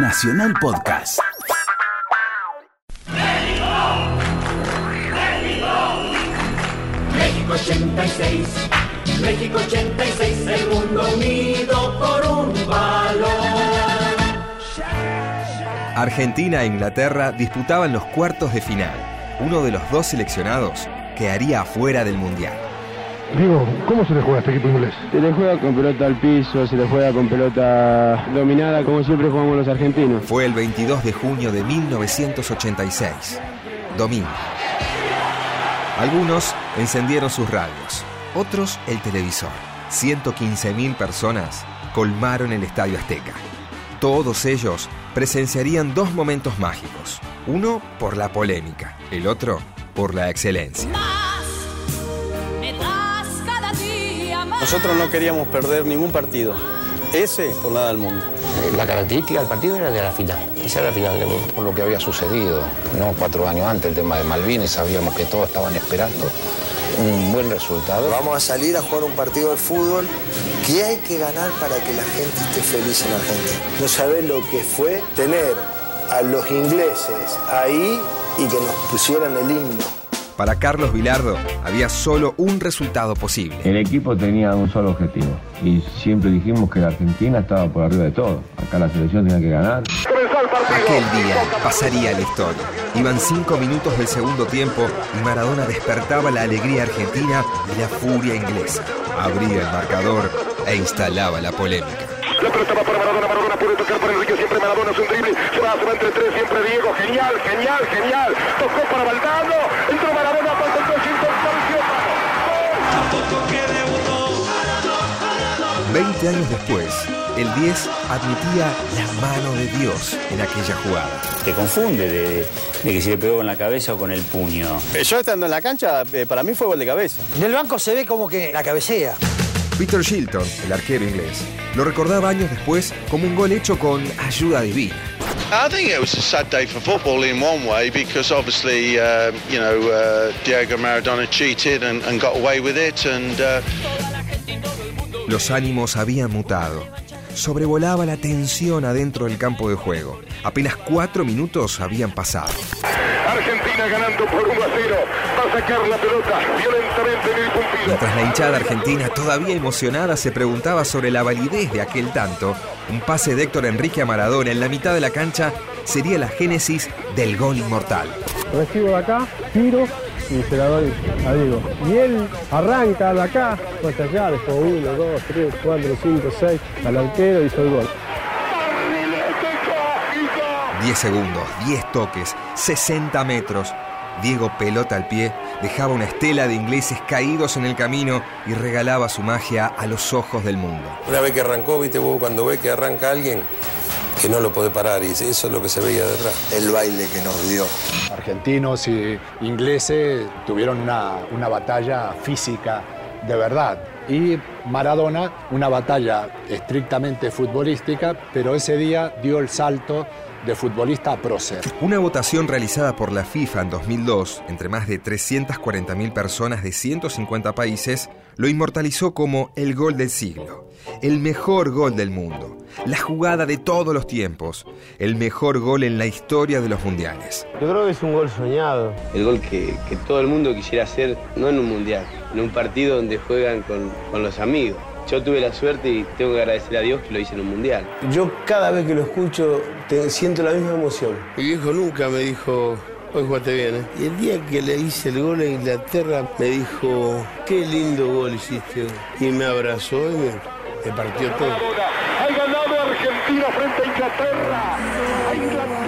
Nacional Podcast. México 86, México 86, el mundo unido por un valor. Argentina e Inglaterra disputaban los cuartos de final. Uno de los dos seleccionados quedaría afuera del Mundial. Digo, ¿cómo se le juega a este equipo inglés? Se le juega con pelota al piso, se le juega con pelota dominada, como siempre jugamos los argentinos. Fue el 22 de junio de 1986, domingo. Algunos encendieron sus radios, otros el televisor. 115.000 personas colmaron el Estadio Azteca. Todos ellos presenciarían dos momentos mágicos. Uno por la polémica, el otro por la excelencia. Nosotros no queríamos perder ningún partido. Ese por nada del mundo. La característica del partido era de la final. Esa era la final del mundo. Por lo que había sucedido, ¿no? Cuatro años antes, el tema de Malvinas, sabíamos que todos estaban esperando un buen resultado. Vamos a salir a jugar un partido de fútbol que hay que ganar para que la gente esté feliz en Argentina. No sabés lo que fue tener a los ingleses ahí y que nos pusieran el himno. Para Carlos Vilardo había solo un resultado posible. El equipo tenía un solo objetivo y siempre dijimos que la Argentina estaba por arriba de todo. Acá la selección tenía que ganar. Aquel día pasaría la historia. Iban cinco minutos del segundo tiempo y Maradona despertaba la alegría argentina y la furia inglesa. Abría el marcador e instalaba la polémica. La pelota va para Maradona, Maradona puede tocar para Enrique, siempre Maradona es un drible, se va, se va entre tres, siempre Diego, genial, genial, genial, tocó para Valdano, entró Maradona, falta el tres, 20 años después, el 10 admitía la mano de Dios en aquella jugada. Te confunde de, de que si le pegó con la cabeza o con el puño. Eh, Yo estando en la cancha, eh, para mí fue gol de cabeza. Del banco se ve como que la cabecea. Peter Shilton, el arquero inglés, lo recordaba años después como un gol hecho con ayuda divina. I think it was a sad day for football in one way because obviously, uh, you know, uh, Diego Maradona cheated and, and, got away with it and... Uh... Los ánimos habían mutado. Sobrevolaba la tensión adentro del campo de juego. Apenas cuatro minutos habían pasado. Argentina ganando por 1 a 0. Va a sacar la pelota violentamente en el puntillo. Mientras la hinchada argentina, todavía emocionada, se preguntaba sobre la validez de aquel tanto, un pase de Héctor Enrique a Maradona en la mitad de la cancha sería la génesis del gol inmortal. Recibo de acá, tiro y se la doy a Diego. Y él arranca de acá, pues allá, dejó uno, dos, tres, cuatro, cinco, seis, al arquero y hizo el gol. 10 segundos, 10 toques, 60 metros. Diego pelota al pie, dejaba una estela de ingleses caídos en el camino y regalaba su magia a los ojos del mundo. Una vez que arrancó, viste vos cuando ves que arranca alguien que no lo puede parar y eso es lo que se veía detrás. El baile que nos dio. Argentinos y ingleses tuvieron una, una batalla física de verdad. Y Maradona, una batalla estrictamente futbolística, pero ese día dio el salto de futbolista a prócer. Una votación realizada por la FIFA en 2002, entre más de 340.000 personas de 150 países, lo inmortalizó como el gol del siglo, el mejor gol del mundo, la jugada de todos los tiempos, el mejor gol en la historia de los mundiales. Yo creo que es un gol soñado. El gol que, que todo el mundo quisiera hacer, no en un mundial, en un partido donde juegan con, con los amigos. Yo tuve la suerte y tengo que agradecer a Dios que lo hice en un mundial. Yo cada vez que lo escucho te, siento la misma emoción. Mi viejo nunca me dijo, hoy jugaste bien. ¿eh? Y el día que le hice el gol a Inglaterra me dijo, qué lindo gol hiciste. Y me abrazó y me, me partió todo. Argentina frente a Inglaterra. A Inglaterra.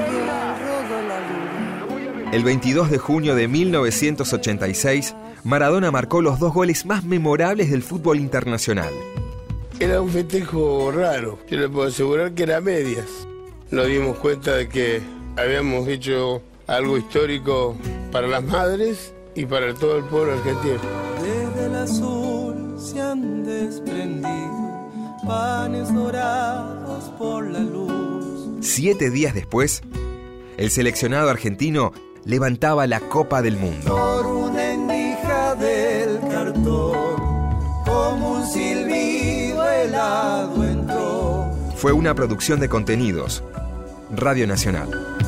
El 22 de junio de 1986, Maradona marcó los dos goles más memorables del fútbol internacional. Era un festejo raro, yo le puedo asegurar que era medias. Nos dimos cuenta de que habíamos hecho algo histórico para las madres y para todo el pueblo argentino. Desde el azul se han desprendido panes dorados por la luz. Siete días después, el seleccionado argentino levantaba la Copa del Mundo. Por una endija del cartón, como un silbido helado entró. Fue una producción de contenidos, Radio Nacional.